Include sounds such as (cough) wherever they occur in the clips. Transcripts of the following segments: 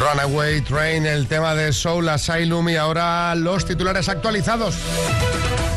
Runaway Train, el tema de Soul Asylum y ahora los titulares actualizados.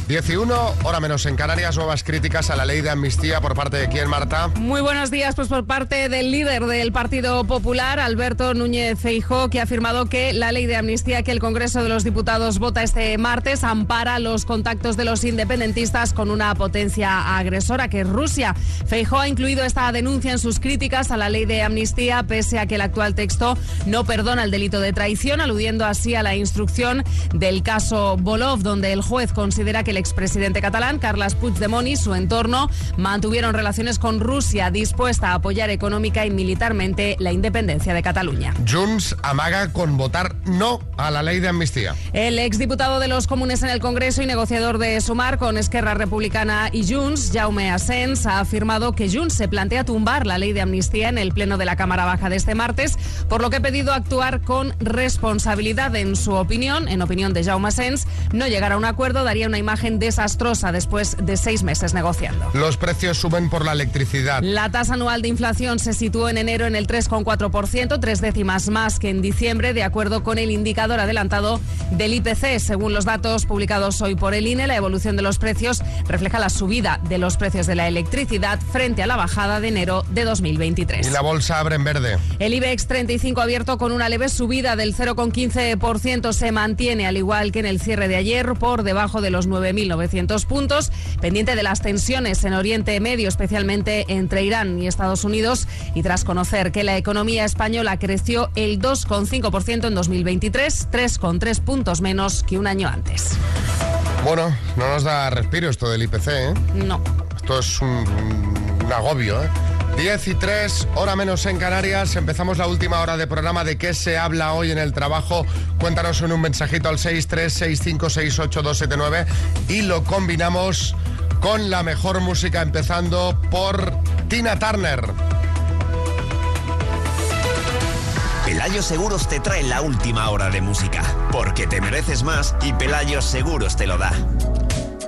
11, hora menos en Canarias, nuevas críticas a la ley de amnistía por parte de quién, Marta. Muy buenos días, pues por parte del líder del Partido Popular, Alberto Núñez Feijó, que ha afirmado que la ley de amnistía que el Congreso de los Diputados vota este martes ampara los contactos de los independentistas con una potencia agresora que es Rusia. Feijó ha incluido esta denuncia en sus críticas a la ley de amnistía, pese a que el actual texto no perdona el delito de traición, aludiendo así a la instrucción del caso Bolov, donde el juez considera que el expresidente catalán, Carles Puigdemont, y su entorno mantuvieron relaciones con Rusia, dispuesta a apoyar económica y militarmente la independencia de Cataluña. Junts amaga con votar no a la ley de amnistía. El exdiputado de los comunes en el Congreso y negociador de Sumar con Esquerra Republicana y Junts, Jaume Asens, ha afirmado que Junts se plantea tumbar la ley de amnistía en el Pleno de la Cámara Baja de este martes, por lo que ha pedido actuar con responsabilidad. En su opinión, en opinión de Jaume Asens, no llegar a un acuerdo daría una imagen desastrosa después de seis meses negociando. Los precios suben por la electricidad. La tasa anual de inflación se situó en enero en el 3,4%, tres décimas más que en diciembre, de acuerdo con el indicador adelantado del IPC. Según los datos publicados hoy por el INE, la evolución de los precios refleja la subida de los precios de la electricidad frente a la bajada de enero de 2023. Y la bolsa abre en verde. El IBEX 35 abierto con una leve subida del 0,15% se mantiene, al igual que en el cierre de ayer, por debajo de los 9.900 puntos, pendiente de las tensiones en Oriente Medio, especialmente entre Irán y Estados Unidos, y tras conocer que la economía española creció el 2,5% en 2023, 3,3 puntos menos que un año antes. Bueno, no nos da respiro esto del IPC, ¿eh? No. Esto es un, un agobio, ¿eh? 10 y 3, hora menos en Canarias. Empezamos la última hora de programa. ¿De qué se habla hoy en el trabajo? Cuéntanos en un mensajito al 636568279 y lo combinamos con la mejor música, empezando por Tina Turner. Pelayo Seguros te trae la última hora de música, porque te mereces más y Pelayo Seguros te lo da.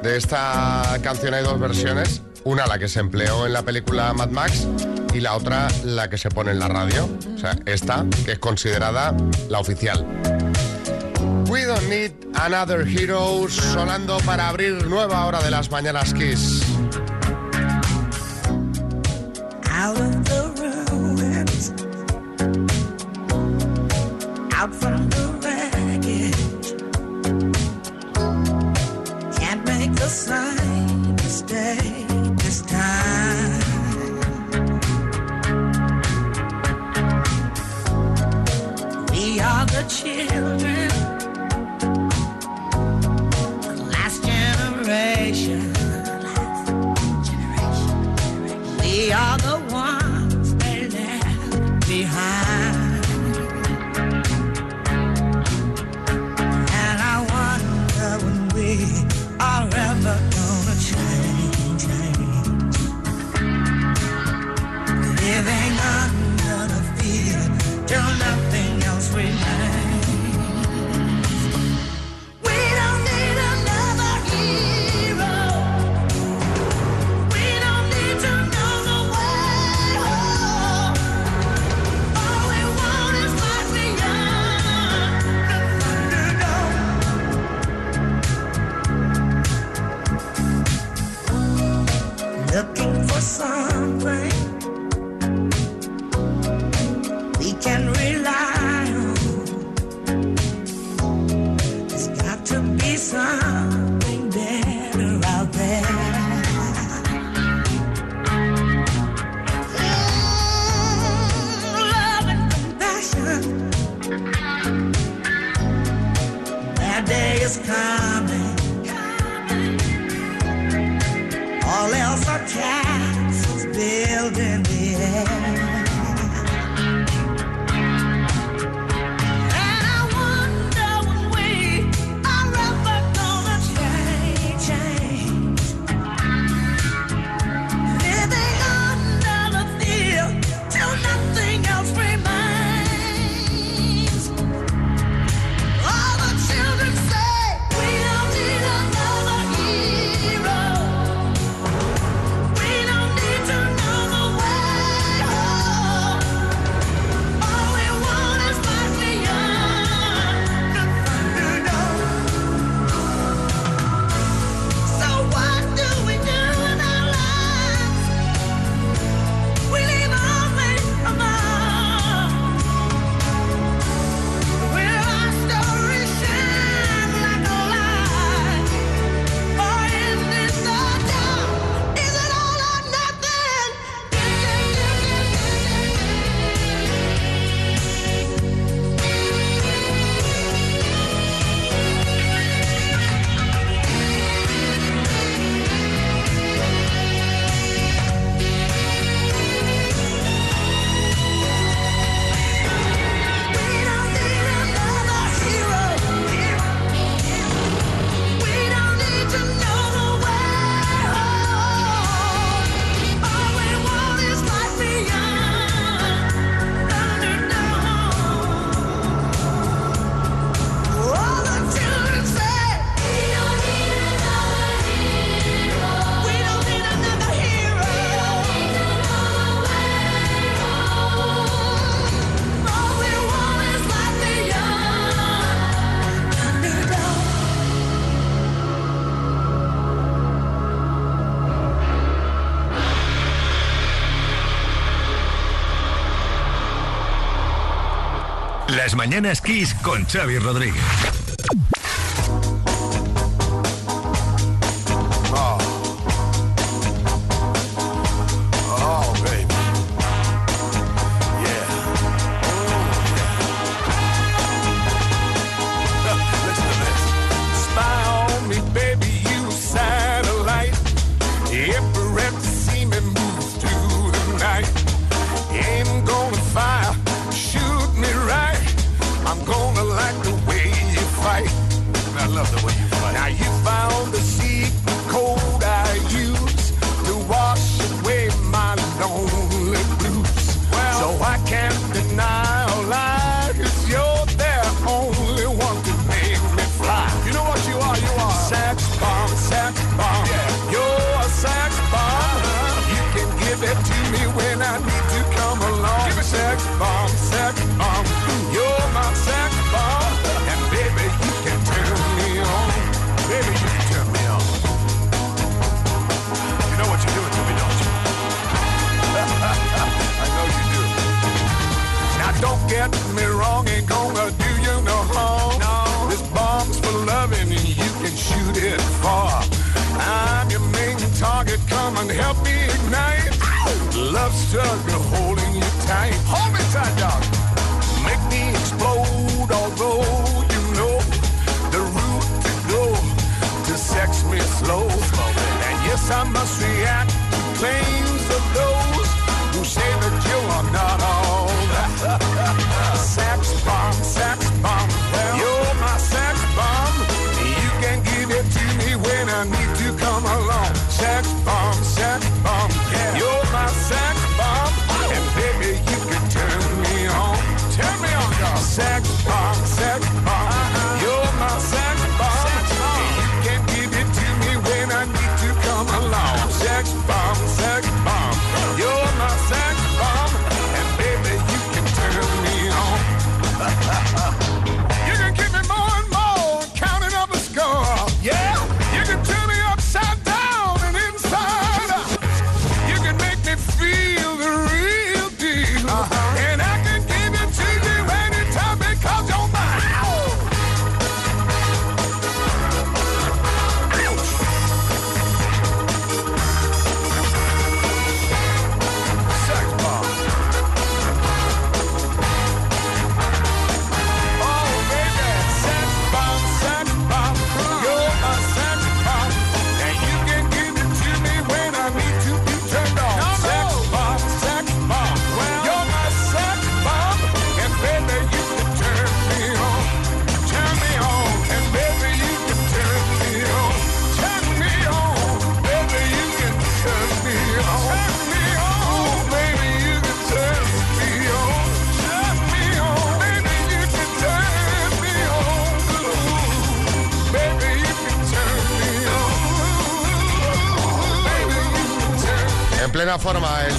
De esta canción hay dos versiones. Una la que se empleó en la película Mad Max y la otra la que se pone en la radio. O sea, esta que es considerada la oficial. We don't need another hero sonando para abrir nueva hora de las mañanas Kiss. Las mañanas Kiss con Xavi Rodríguez.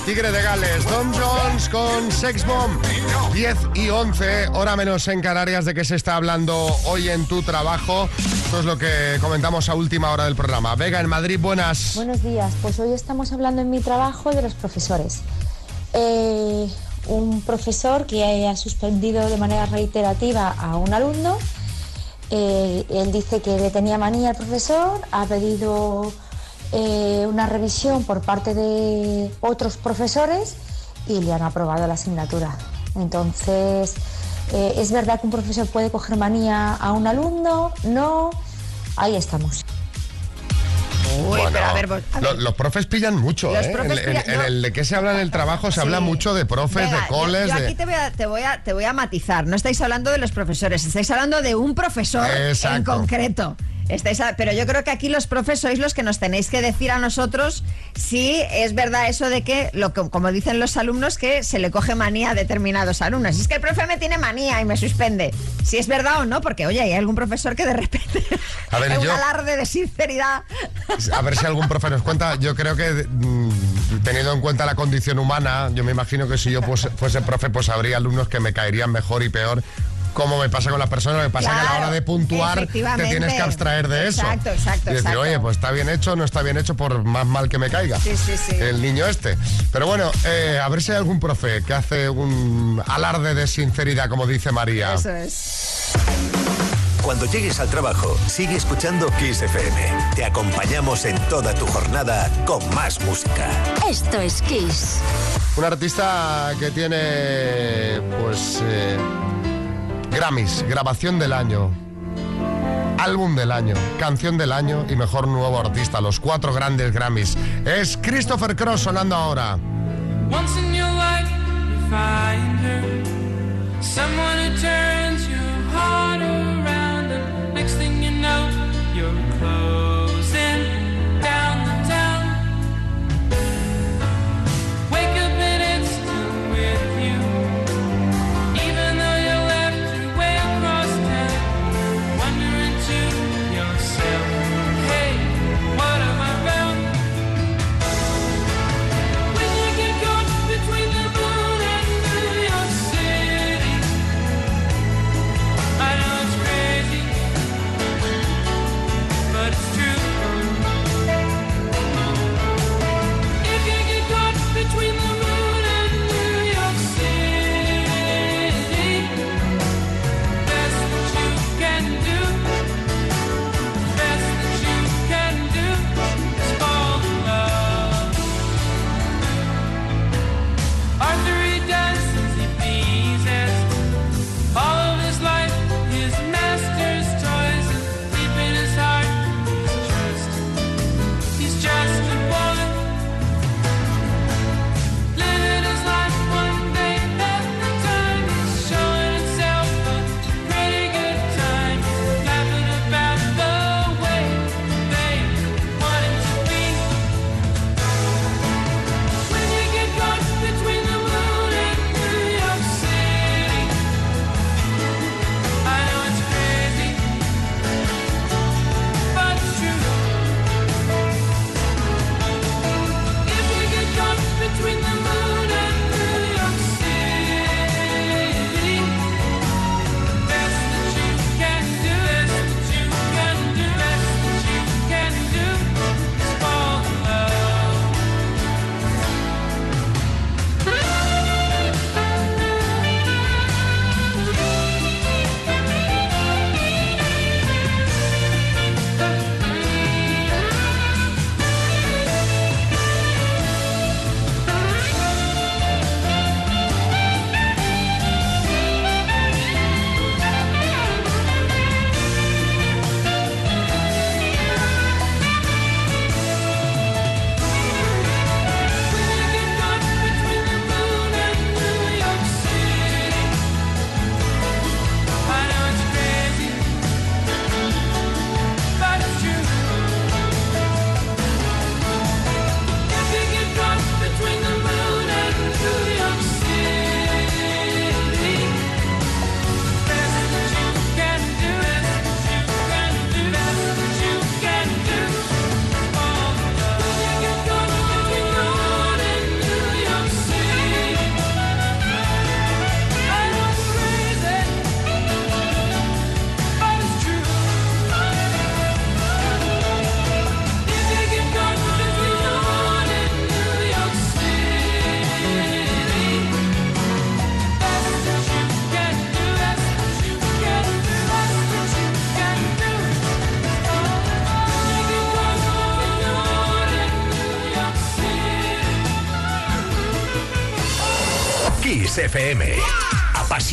Tigre de Gales, Don Jones con Sex Bomb. 10 y 11, hora menos en Canarias, de qué se está hablando hoy en tu trabajo. Esto es lo que comentamos a última hora del programa. Vega, en Madrid, buenas. Buenos días, pues hoy estamos hablando en mi trabajo de los profesores. Eh, un profesor que haya suspendido de manera reiterativa a un alumno, eh, él dice que le tenía manía al profesor, ha pedido eh, una revisión por parte de otros profesores y le han aprobado la asignatura. Entonces, eh, ¿es verdad que un profesor puede coger manía a un alumno? No, ahí estamos. Uy, Bueno, pero a ver, a los profes pillan mucho, Los ¿eh? profes en, pillan- en el de qué se habla en el trabajo se habla mucho de profes, Venga, de coles, yo, yo de... aquí te voy, a, te, voy a, te voy a matizar. No estáis hablando de los profesores, estáis hablando de un profesor Exacto. en concreto. Estáis a- pero yo creo que aquí los profes sois los que nos tenéis que decir a nosotros si es verdad eso de que, lo que como dicen los alumnos, que se le coge manía a determinados alumnos. Es que el profe me tiene manía y me suspende. Si es verdad o no, porque oye, hay algún profesor que de repente A ver, (laughs) es un yo- alarde de sinceridad. A ver si algún profe nos cuenta. Yo creo que, mm, teniendo en cuenta la condición humana, yo me imagino que si yo pues- fuese profe, pues habría alumnos que me caerían mejor y peor. Como me pasa con las personas, lo que pasa es que a la Claro, hora de puntuar te tienes que abstraer de eso. Exacto, exacto, Y decir, exacto. oye, pues está bien hecho, no está bien hecho, por más mal que me caiga. Sí, sí, sí. El niño este. Pero bueno, eh, a ver si hay algún profe que hace un alarde de sinceridad, como dice María. Eso es. Cuando llegues al trabajo, sigue escuchando Kiss FM. Te acompañamos en toda tu jornada con más música. Esto es Kiss. Un artista que tiene, pues, eh, Grammys, grabación del año, álbum del año, canción del año y mejor nuevo artista, los cuatro grandes Grammys. Es Christopher Cross sonando ahora.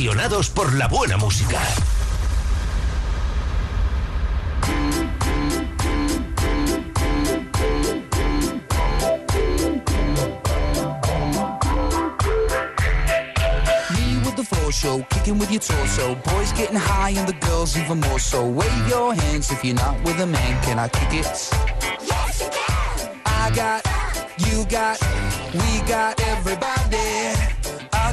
Apasionados por la buena música. Me with the floor show, kicking with your torso. Boys getting high and the girls even more so. Wave your hands if you're not with a man. Can I kick it? Yes, you can. I got, you got, we got everybody.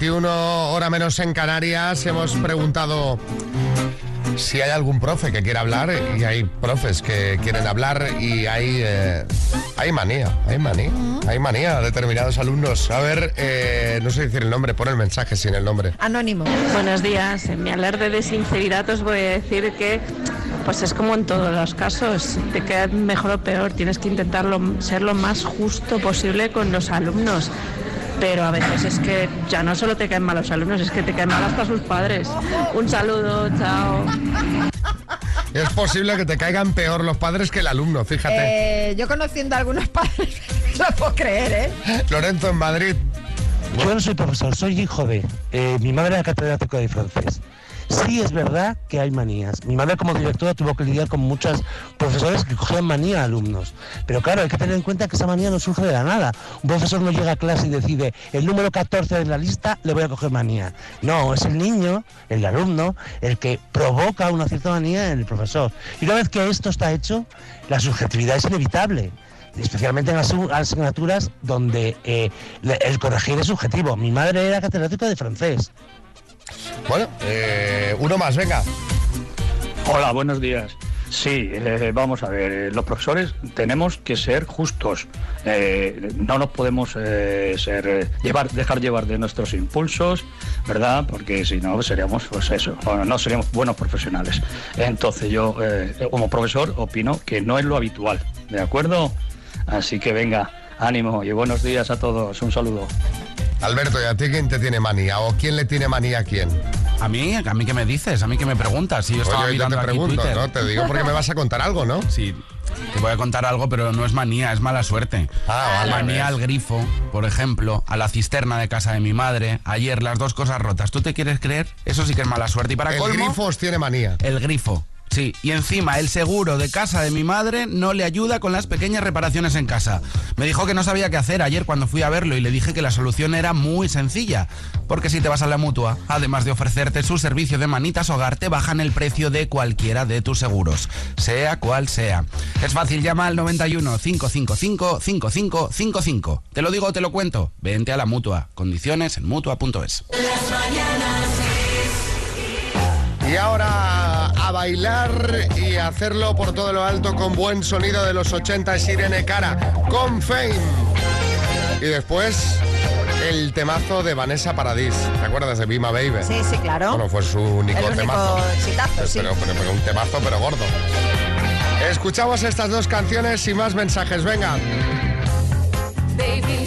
21 hora menos en Canarias, hemos preguntado si hay algún profe que quiera hablar y hay profes que quieren hablar y hay, eh, hay manía, hay manía, hay manía determinados alumnos. A ver, eh, no sé decir el nombre, pon el mensaje sin el nombre. Anónimo. Buenos días, en mi alarde de sinceridad os voy a decir que pues es como en todos los casos, te queda mejor o peor, tienes que intentarlo ser lo más justo posible con los alumnos. Pero a veces es que ya no solo te caen mal los alumnos, es que te caen mal hasta sus padres. Un saludo, chao. Es posible que te caigan peor los padres que el alumno, fíjate. Eh, yo conociendo a algunos padres, (laughs) no lo puedo creer, ¿eh? Lorenzo en Madrid. Yo no soy profesor, soy hijo de. eh, mi madre era catedrática de francés. Sí es verdad que hay manías. Mi madre como directora tuvo que lidiar con muchos profesores que cogían manía a alumnos. Pero claro, hay que tener en cuenta que esa manía no surge de la nada. Un profesor no llega a clase y decide, el número 14 de la lista le voy a coger manía. No, es el niño, el alumno, el que provoca una cierta manía en el profesor. Y una vez que esto está hecho, la subjetividad es inevitable especialmente en las asignaturas donde eh, el corregir es subjetivo. Mi madre era catedrática de francés. Bueno, eh, uno más, venga. Hola, buenos días. Sí, eh, vamos a ver, eh, los profesores tenemos que ser justos. No nos podemos ser llevar, dejar llevar de nuestros impulsos, ¿verdad? Porque si no seríamos, pues eso, bueno, no seríamos buenos profesionales. Entonces yo, como profesor, opino que no es lo habitual, ¿de acuerdo? Así que venga, ánimo y buenos días a todos. Un saludo. Alberto, ¿y a ti quién te tiene manía? ¿O quién le tiene manía a quién? ¿A mí? ¿A mí qué me dices? ¿A mí qué me preguntas? Si yo estaba Oye, yo mirando te aquí pregunto, Twitter. ¿no? Te digo porque me vas a contar algo, ¿no? Sí, te voy a contar algo, pero no es manía, es mala suerte. Ah, vale, manía ves. al grifo, por ejemplo, a la cisterna de casa de mi madre. Ayer las dos cosas rotas. ¿Tú te quieres creer? Eso sí que es mala suerte. Y para El colmo, grifo os tiene manía. el grifo. Sí, y encima el seguro de casa de mi madre no le ayuda con las pequeñas reparaciones en casa. Me dijo que no sabía qué hacer ayer cuando fui a verlo y le dije que la solución era muy sencilla. Porque si te vas a la mutua, además de ofrecerte su servicio de manitas hogar, te bajan el precio de cualquiera de tus seguros, sea cual sea. Es fácil, llama al 91 555 5555. Te lo digo te lo cuento. Vente a la mutua. Condiciones en mutua.es. Y ahora a bailar y hacerlo por todo lo alto con buen sonido de los 80 es Irene Cara con Fame. Y después el temazo de Vanessa Paradis. ¿Te acuerdas de Bima Baby? Sí, sí, claro. Bueno, fue su único El único temazo. exitazo, sí. Pero, pero- pero un temazo, pero gordo. Escuchamos estas dos canciones y más mensajes. Venga. Baby,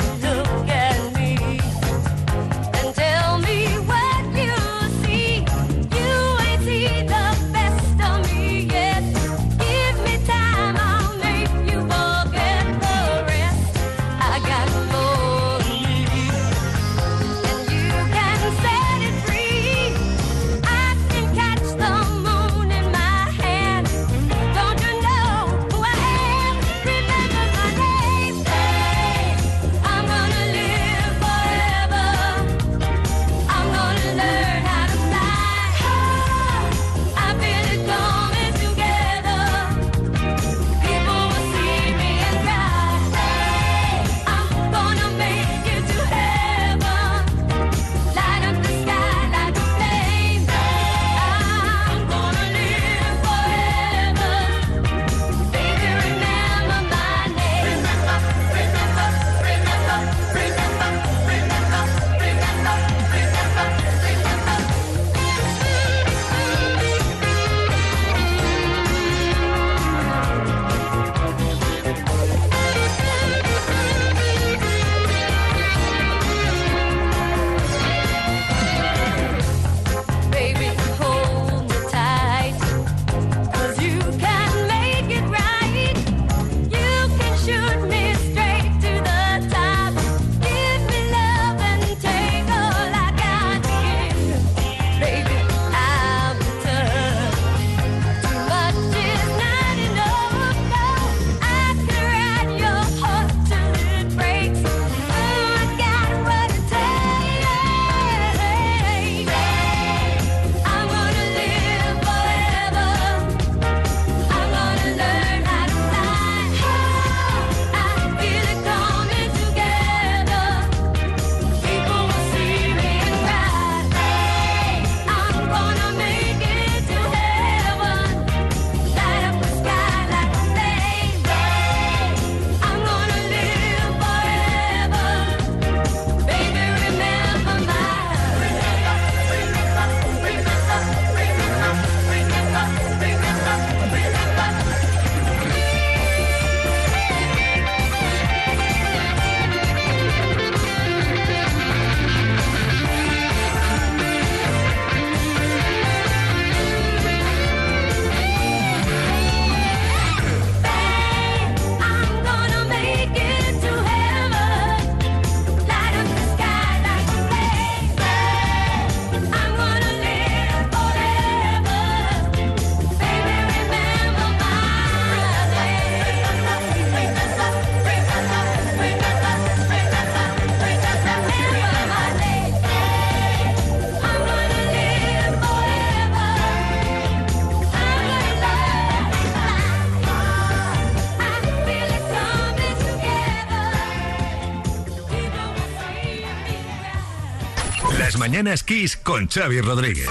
mañanas Kiss con Xavi Rodríguez.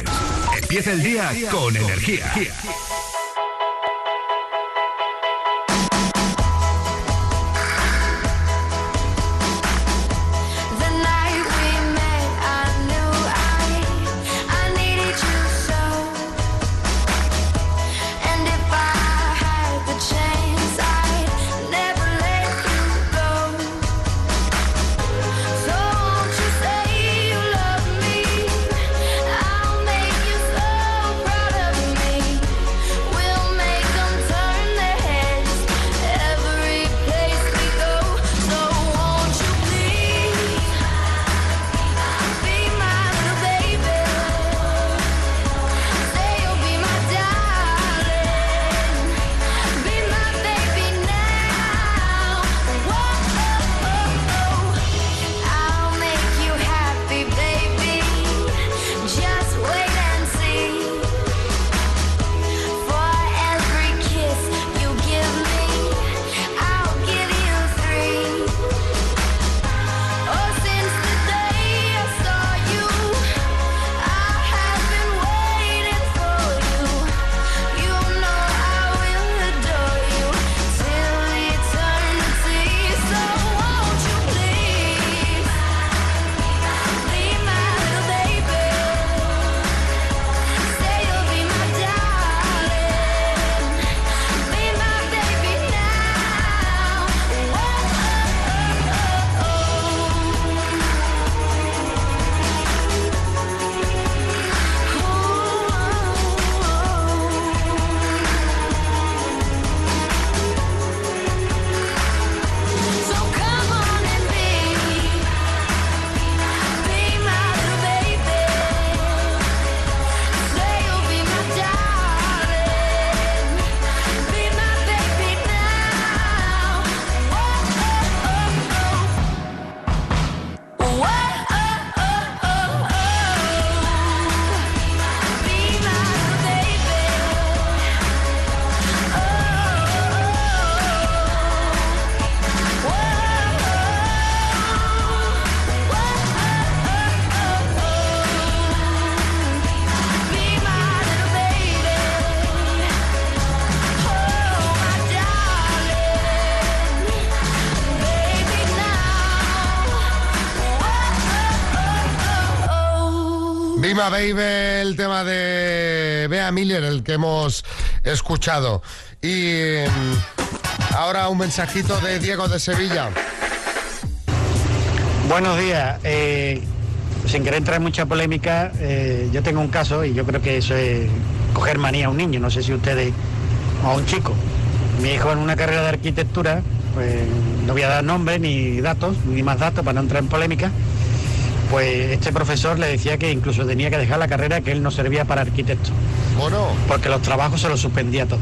Empieza el día con energía. Bima Baby, el tema de Bea Miller, el que hemos escuchado. Y mm, ahora un mensajito de Diego de Sevilla. Buenos días. Eh, sin querer entrar en mucha polémica, eh, yo tengo un caso y yo creo que eso es coger manía a un niño, no sé si ustedes, o a un chico. Mi hijo en una carrera de arquitectura, pues no voy a dar nombre ni datos, ni más datos para no entrar en polémica, pues este profesor le decía que incluso tenía que dejar la carrera, que él no servía para arquitecto. Bueno. Porque los trabajos se los suspendía todo.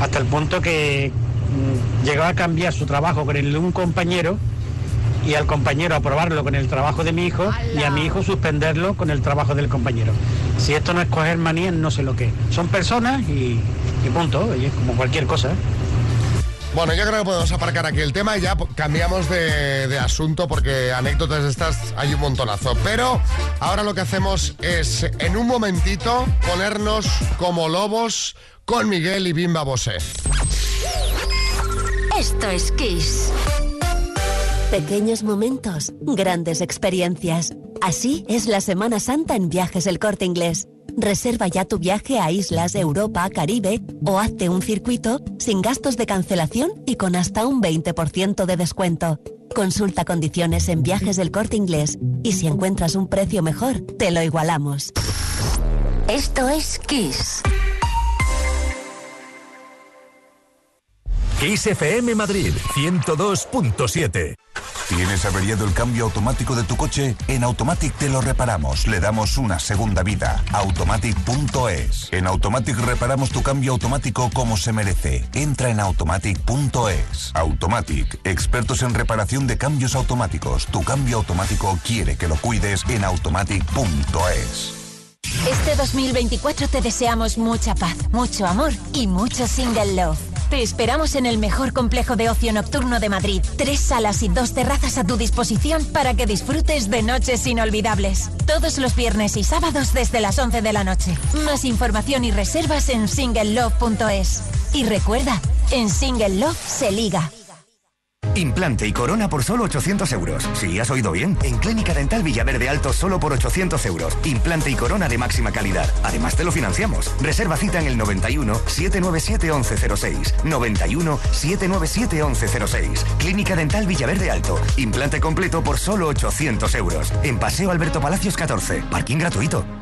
Hasta el punto que mm, llegó a cambiar su trabajo con el de un compañero y al compañero aprobarlo con el trabajo de mi hijo y a mi hijo suspenderlo con el trabajo del compañero. Si esto no es coger manías, no sé lo que. es. Son personas y, y punto, y es como cualquier cosa. Bueno, yo creo que podemos aparcar aquí el tema y ya cambiamos de, de asunto porque anécdotas de estas hay un montonazo. Pero ahora lo que hacemos es, en un momentito, ponernos como lobos con Miguel y Bimba Bosé. Esto es Kiss. Pequeños momentos, grandes experiencias. Así es la Semana Santa en Viajes El Corte Inglés. Reserva ya tu viaje a islas, Europa, Caribe o hazte un circuito sin gastos de cancelación y con hasta un 20% de descuento. Consulta condiciones en Viajes del Corte Inglés y si encuentras un precio mejor, te lo igualamos. Esto es Kiss. Kiss FM Madrid 102.7. ¿Tienes averiado el cambio automático de tu coche? En Automatic te lo reparamos, le damos una segunda vida. Automatic.es. En Automatic reparamos tu cambio automático como se merece. Entra en Automatic.es. Automatic, expertos en reparación de cambios automáticos. Tu cambio automático quiere que lo cuides en Automatic.es. Este 2024 te deseamos mucha paz, mucho amor y mucho single love. Te esperamos en el mejor complejo de ocio nocturno de Madrid. Tres salas y dos terrazas a tu disposición para que disfrutes de noches inolvidables. Todos los viernes y sábados desde las 11 de la noche. Más información y reservas en singlelove.es. Y recuerda, en Single Love se liga. Implante y corona por solo 800 euros. Sí, has oído bien. En Clínica Dental Villaverde Alto solo por 800 euros. Implante y corona de máxima calidad. Además te lo financiamos. Reserva cita en el 91 797 1106. 91 797 1106. Clínica Dental Villaverde Alto. Implante completo por solo 800 euros. En Paseo Alberto Palacios 14. Parking gratuito.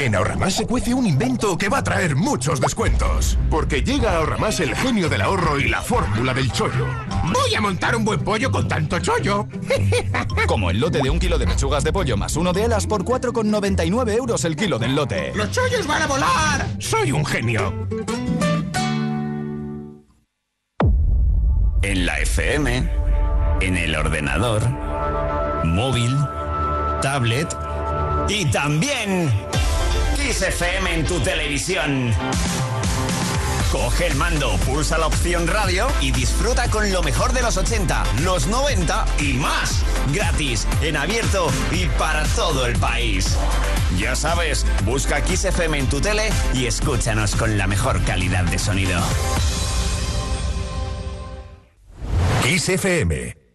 En Ahorramás se cuece un invento que va a traer muchos descuentos. Porque llega a Ahorramás el genio del ahorro y la fórmula del chollo. Voy a montar un buen pollo con tanto chollo. (laughs) Como el lote de un kilo de pechugas de pollo más uno de alas por 4,99 euros el kilo del lote. ¡Los chollos van a volar! Soy un genio. En la FM, en el ordenador, móvil, tablet y también Kiss FM en tu televisión. Coge el mando, pulsa la opción radio y disfruta con lo mejor de los 80, los 90 y más. Gratis, en abierto y para todo el país. Ya sabes, busca Kiss FM en tu tele y escúchanos con la mejor calidad de sonido. Kiss FM.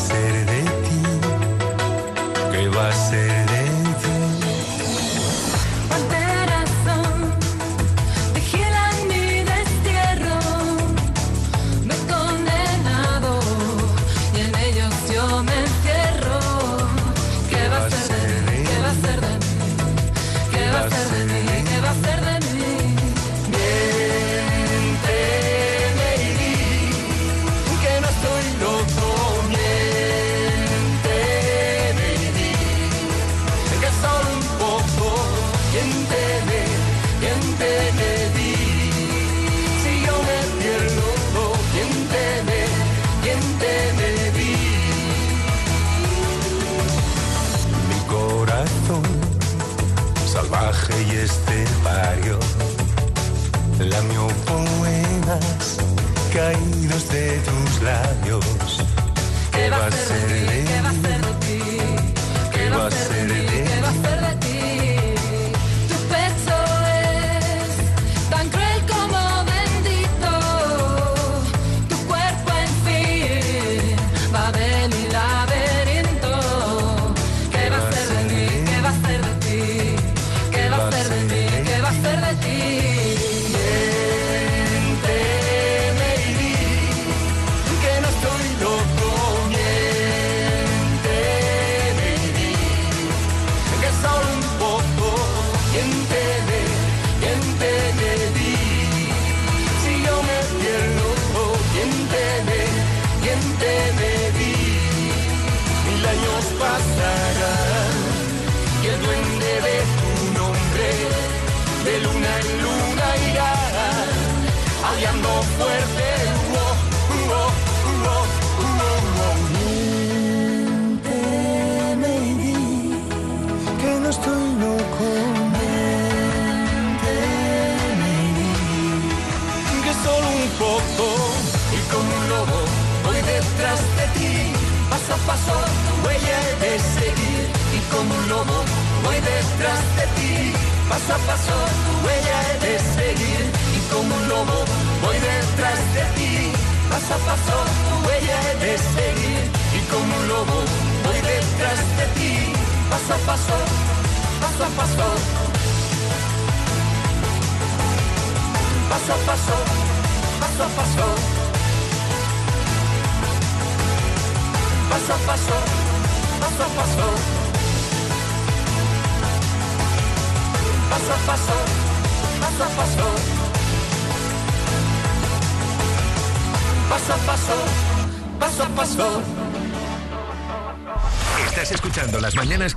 Ser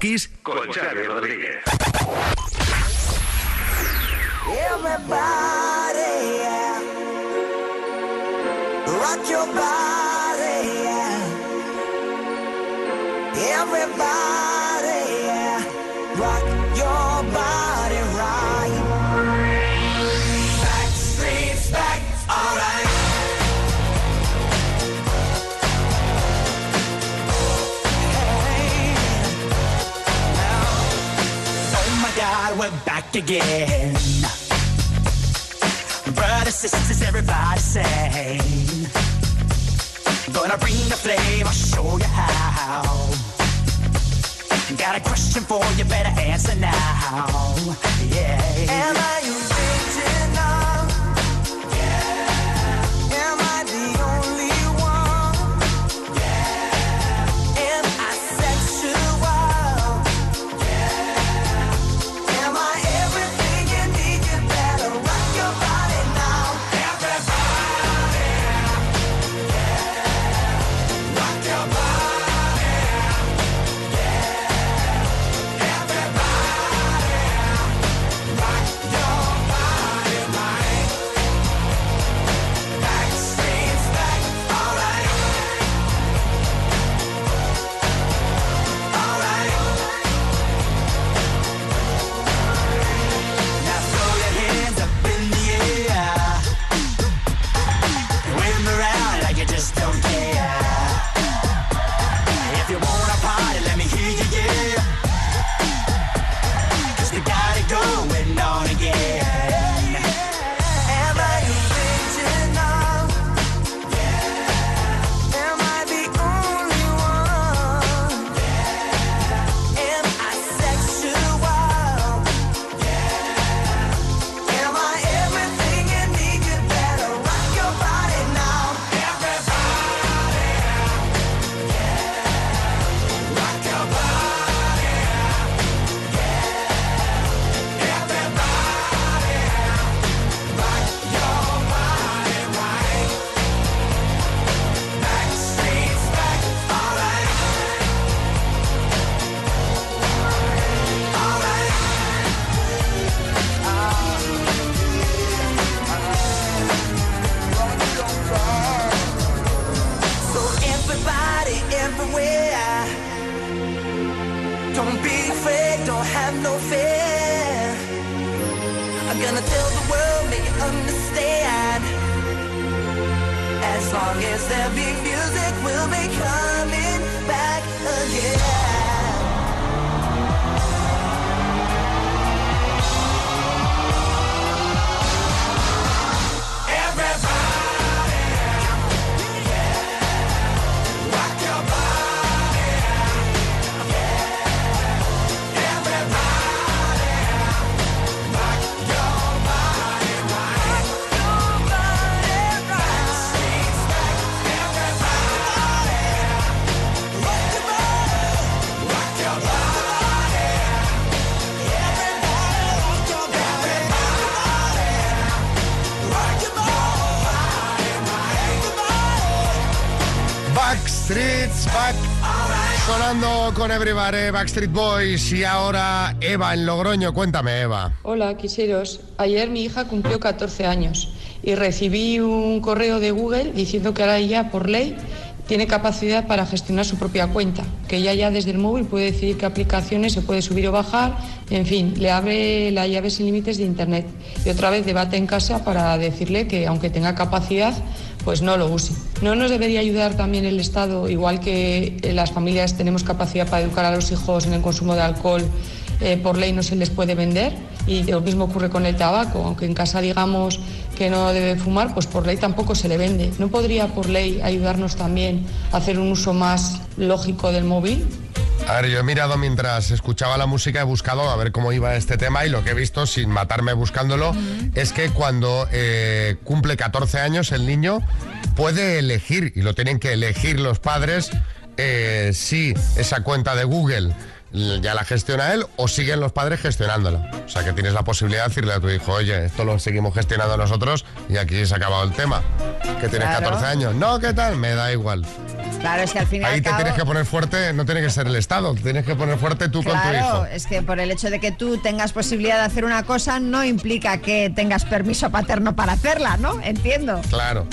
skis away. Don't be afraid, don't have no fear. I'm gonna tell the world, make it understand. As long as they're Sonando con Everybody, Backstreet Boys y ahora Eva en Logroño. Cuéntame, Eva. Hola, quiseros. Ayer mi hija cumplió 14 años y recibí un correo de Google diciendo que ahora ella, por ley, tiene capacidad para gestionar su propia cuenta, que ella ya desde el móvil puede decidir qué aplicaciones se puede subir o bajar, en fin, le abre la llave sin límites de Internet. Y otra vez debate en casa para decirle que aunque tenga capacidad, pues no lo use. ¿No nos debería ayudar también el Estado, igual que las familias tenemos capacidad para educar a los hijos en el consumo de alcohol? Eh, por ley no se les puede vender y lo mismo ocurre con el tabaco, aunque en casa digamos que no debe fumar, pues por ley tampoco se le vende. ¿No podría por ley ayudarnos también a hacer un uso más lógico del móvil? A ver, yo he mirado mientras escuchaba la música, he buscado a ver cómo iba este tema y lo que he visto, sin matarme buscándolo, es que cuando eh, cumple 14 años el niño puede elegir, y lo tienen que elegir los padres, eh, si esa cuenta de Google ya la gestiona él o siguen los padres gestionándola. O sea que tienes la posibilidad de decirle a tu hijo, oye, esto lo seguimos gestionando nosotros y aquí se ha acabado el tema. Que tienes Claro. 14 años. No, ¿qué tal? Me da igual. Claro, es que al final. Ahí te tienes que poner fuerte, no tiene que ser el Estado, te tienes que poner fuerte tú con tu Claro, hijo. es que por el hecho de que tú tengas posibilidad de hacer una cosa no implica que tengas permiso paterno para hacerla, ¿no? Entiendo. Claro.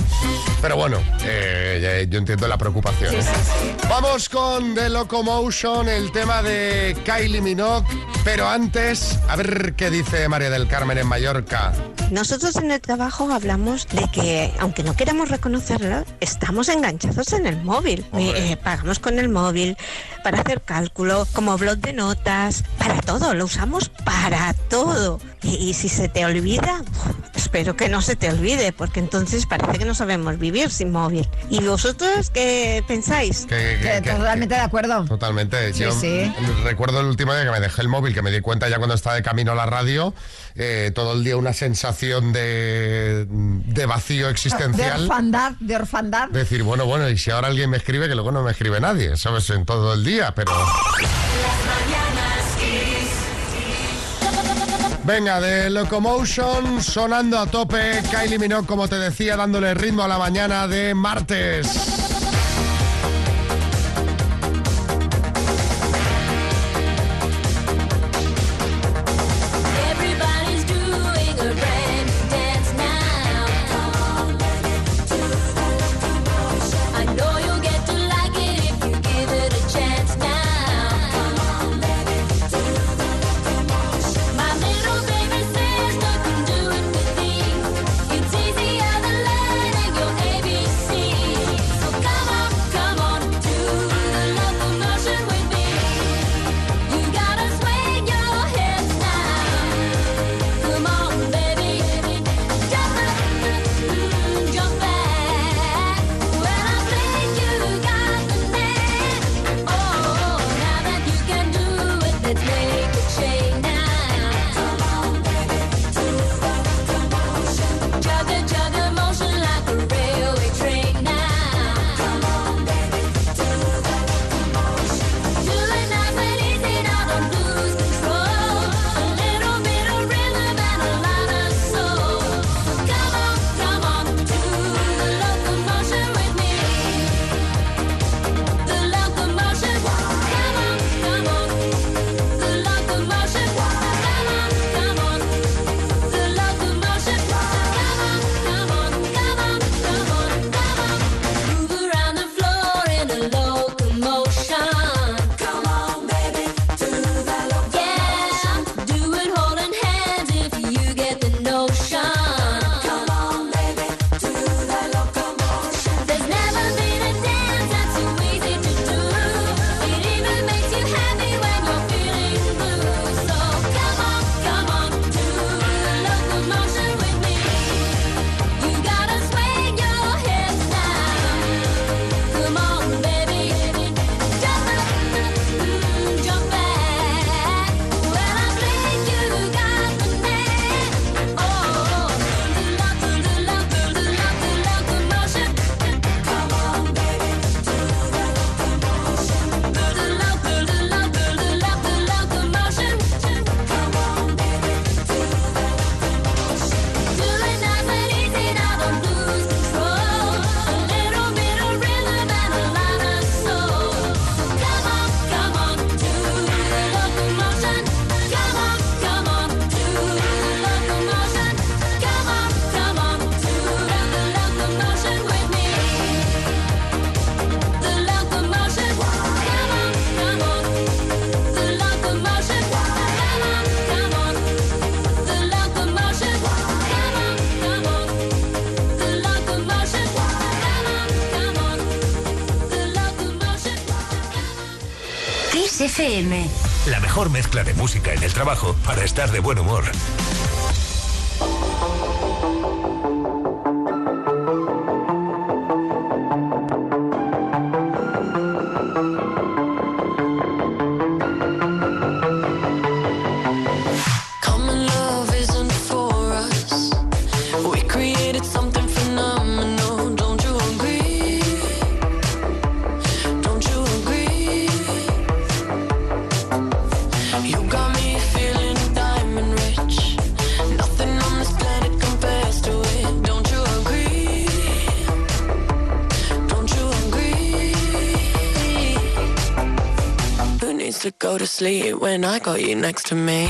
Pero bueno, eh, yo entiendo la preocupación. ¿eh? Vamos con The Locomotion, el tema de Kylie Minogue. Pero antes, a ver qué dice María del Carmen en Mallorca. Nosotros en el trabajo hablamos de que, aunque no queramos reconocerlo, estamos enganchados en el móvil. Eh, eh, pagamos con el móvil para hacer cálculo, como blog de notas, para todo, lo usamos para todo. Y, y si se te olvida, espero que no se te olvide, porque entonces parece que no sabemos vivir sin móvil. ¿Y vosotros qué pensáis? Que- que- que- Totalmente de acuerdo. Totalmente. Sí, Yo sí. recuerdo el último día que me dejé el móvil, que me di cuenta ya cuando estaba de camino a la radio, eh, todo el día una sensación de, de vacío De existencial. orfandad, de orfandad. Decir, bueno, bueno, y si ahora alguien me escribe, que luego no me escribe nadie, ¿sabes? En todo el día, pero... Venga, de Locomotion sonando a tope, Kylie Minogue, como te decía, dándole ritmo a la mañana de martes. Mezcla de música en el trabajo para estar de buen humor. You next to me?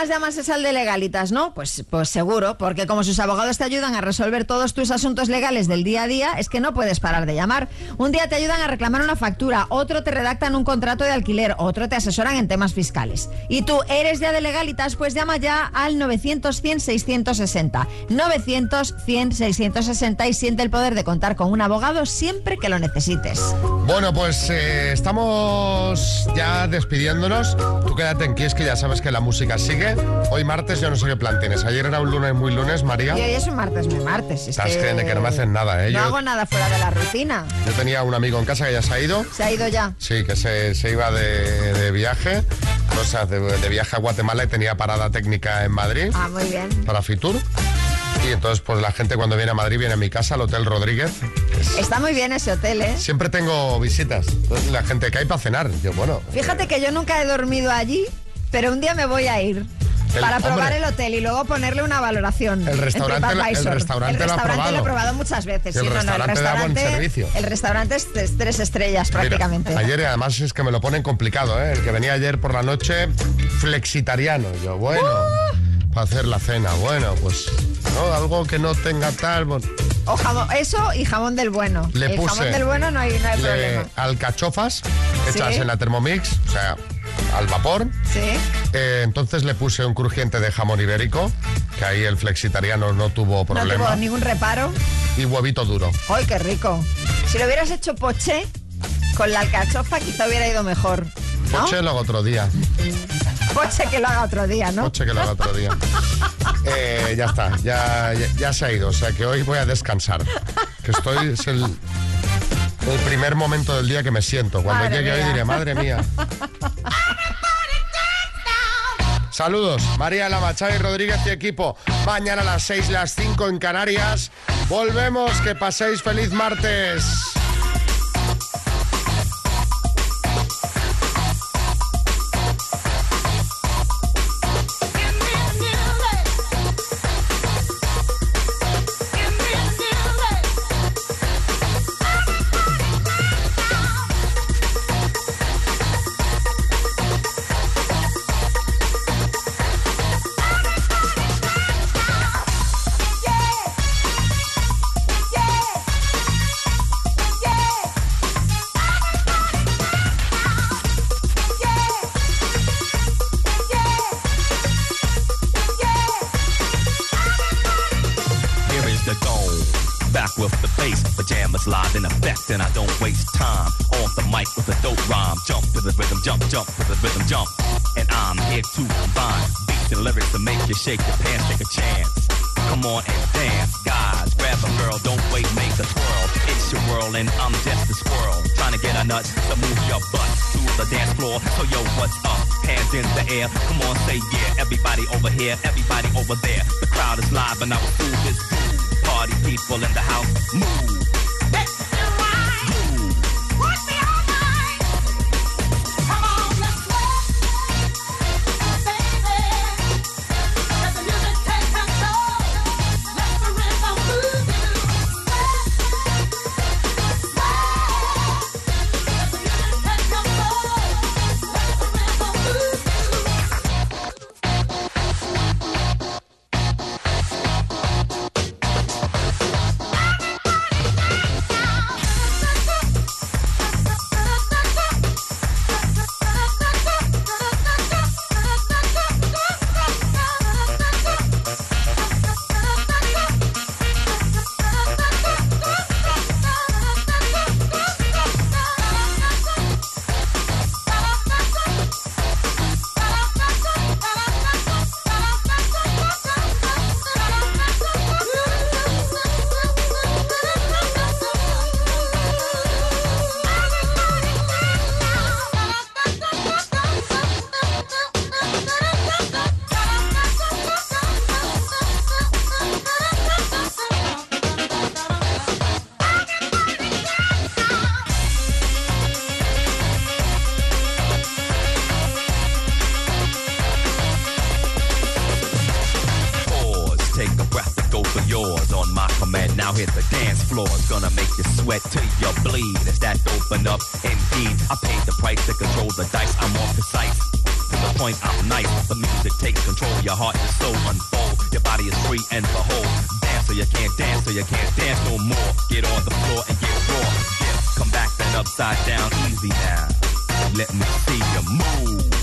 Más llamas es al de legalitas, ¿no? Pues, pues seguro, porque como sus abogados te ayudan a resolver todos tus asuntos legales del día a día, es que no puedes parar de llamar. Un día te ayudan a reclamar una factura, otro te redactan un contrato de alquiler, otro te asesoran en temas fiscales. Y tú eres ya de legalitas, pues llama ya al 900-100-660. 900-100-660 y siente el poder de contar con un abogado siempre que lo necesites. Bueno, pues eh, estamos ya despidiéndonos. Tú quédate en Kiss, que ya sabes que la música sigue. Hoy martes yo no sé qué plan tienes. Ayer era un lunes muy lunes, María. Y hoy es un martes, mi martes. Es Estás que... que no me hacen nada, ¿eh? No Yo, hago nada fuera de la rutina. yo tenía un amigo en casa que ya se ha ido. Se ha ido ya. Sí, que se, se iba de, de viaje. Cosas de, de viaje a Guatemala y tenía parada técnica en Madrid Ah, muy bien. para Fitur. Y entonces, pues la gente cuando viene a Madrid viene a mi casa, al Hotel Rodríguez. Está muy bien ese hotel, ¿eh? Siempre tengo visitas. Entonces la gente que hay para cenar. Yo, bueno, Fíjate que yo nunca he dormido allí, pero un día me voy a ir. El- para probar hombre. el hotel y luego ponerle una valoración. El en restaurante lo- el restaurante El lo ha restaurante probado. lo he probado muchas veces. El sí, no, no, restaurante da buen servicio. El restaurante es tres, tres estrellas Mira, prácticamente. ayer además es que me lo ponen complicado, ¿eh? El que venía ayer por la noche, flexitariano. Yo, bueno, ¡Uh! para hacer la cena, bueno, pues ¿no? algo que no tenga tal. bueno, O jamón, eso y jamón del bueno. Le el puse- jamón del bueno no hay, no hay le- problema. alcachofas hechas Sí. en la Thermomix, o sea, al vapor. Sí. Eh, entonces le puse un crujiente de jamón ibérico, que ahí el flexitariano no tuvo No problema. tuvo ningún reparo. y huevito duro. ¡Ay, qué rico! Si lo hubieras hecho poché, con la alcachofa quizá hubiera ido mejor. ¿no? Poche lo hago otro día. Poche que lo haga otro día, ¿no? Poche que lo haga otro día. (laughs) Eh, ya está, ya, ya, ya se ha ido. O sea que hoy voy a descansar. Que estoy, es el, el primer momento del día que me siento. Cuando Madre llegue hoy mía. diré, madre mía. (laughs) Saludos, María Lama, Xavi Rodríguez y equipo. Mañana a las 6, las 5 en Canarias. Volvemos, que paséis feliz martes. You shake your pants, take a chance. Come on and dance, guys. Grab a girl, don't wait, make a twirl. It's your world, and I'm just a squirrel. Trying to get a nut to move your butt to the dance floor. So yo, what's up? Hands in the air. Come on, say yeah. Everybody over here, everybody over there. The crowd is live, and I will do this. Party people in the house, move. Free and behold. Dance so you can't dance, so you can't dance no more. Get on the floor and get raw. Yeah, come back then upside down, easy now. Let me see you. Move.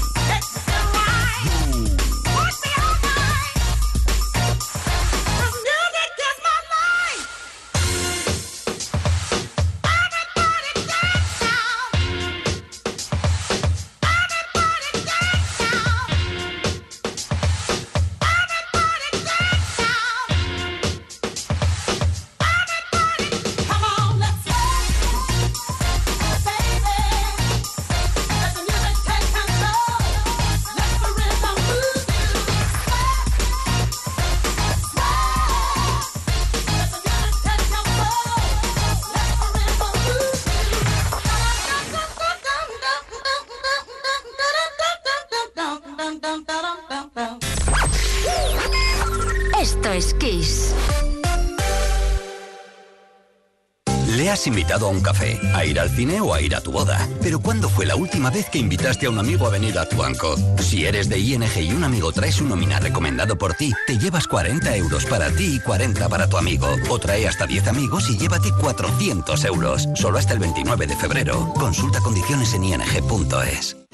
A un café, a ir al cine o a ir a tu boda. Pero ¿cuándo fue la última vez que invitaste a un amigo a venir a tu banco? Si eres de ING y un amigo trae su nómina recomendado por ti, te llevas 40 euros para ti y 40 para tu amigo. O trae hasta 10 amigos y llévate 400 euros. Solo hasta el 29 de febrero. Consulta condiciones en ing.es.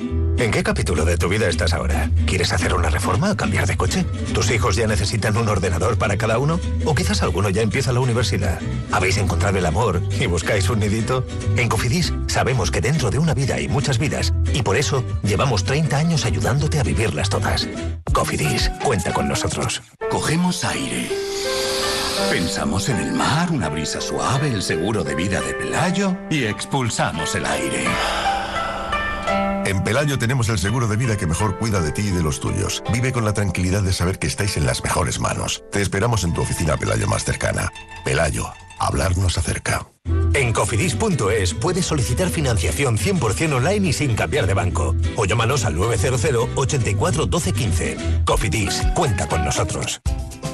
¿En qué capítulo de tu vida estás ahora? ¿Quieres hacer una reforma o cambiar de coche? ¿Tus hijos ya necesitan un ordenador para cada uno? ¿O quizás alguno ya empieza la universidad? ¿Habéis encontrado el amor y buscáis un nidito? En Cofidis sabemos que dentro de una vida hay muchas vidas y por eso llevamos 30 años ayudándote a vivirlas todas. Cofidis, cuenta con nosotros. Cogemos aire. Pensamos en el mar, una brisa suave, el seguro de vida de Pelayo y expulsamos el aire. En Pelayo tenemos el seguro de vida que mejor cuida de ti y de los tuyos. Vive con la tranquilidad de saber que estáis en las mejores manos. Te esperamos en tu oficina Pelayo más cercana. Pelayo, hablarnos acerca. En cofidis.es puedes solicitar financiación 100% online y sin cambiar de banco. O llámanos al 900 84 12 15. Cofidis, cuenta con nosotros.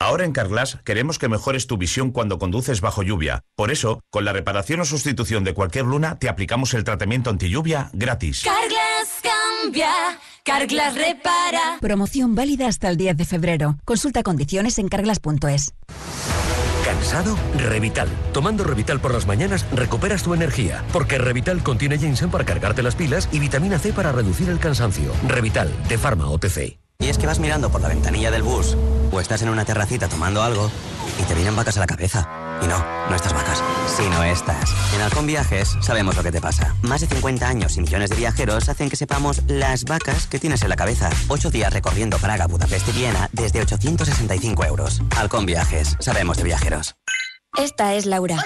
Ahora en Carglass queremos que mejores tu visión cuando conduces bajo lluvia. Por eso, con la reparación o sustitución de cualquier luna, te aplicamos el tratamiento anti lluvia gratis. Carglass cambia, Carglass repara. Promoción válida hasta el 10 de febrero. Consulta condiciones en carglass.es. ¿Cansado? Revital. Tomando Revital por las mañanas recuperas tu energía, porque Revital contiene ginseng para cargarte las pilas y vitamina C para reducir el cansancio. Revital, de Pharma OTC. Y es que vas mirando por la ventanilla del bus o estás en una terracita tomando algo y te vienen vacas a la cabeza. Y no, no estas vacas, sino estas. En Halcón Viajes sabemos lo que te pasa. Más de 50 años y millones de viajeros hacen que sepamos las vacas que tienes en la cabeza. Ocho días recorriendo Praga, Budapest y Viena desde 865 euros. Halcón Viajes, sabemos de viajeros. Esta es Laura,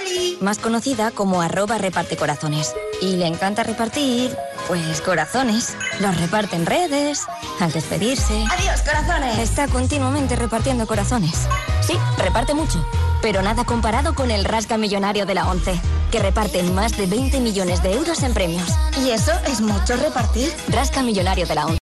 más conocida como arroba reparte corazones. Y le encanta repartir, pues corazones. Los reparte en redes, al despedirse. ¡Adiós, corazones! Está continuamente repartiendo corazones. Sí, reparte mucho, pero nada comparado con el Rasca Millonario de la ONCE, que reparte más de 20 millones de euros en premios. ¿Y eso es mucho repartir? Rasca Millonario de la ONCE.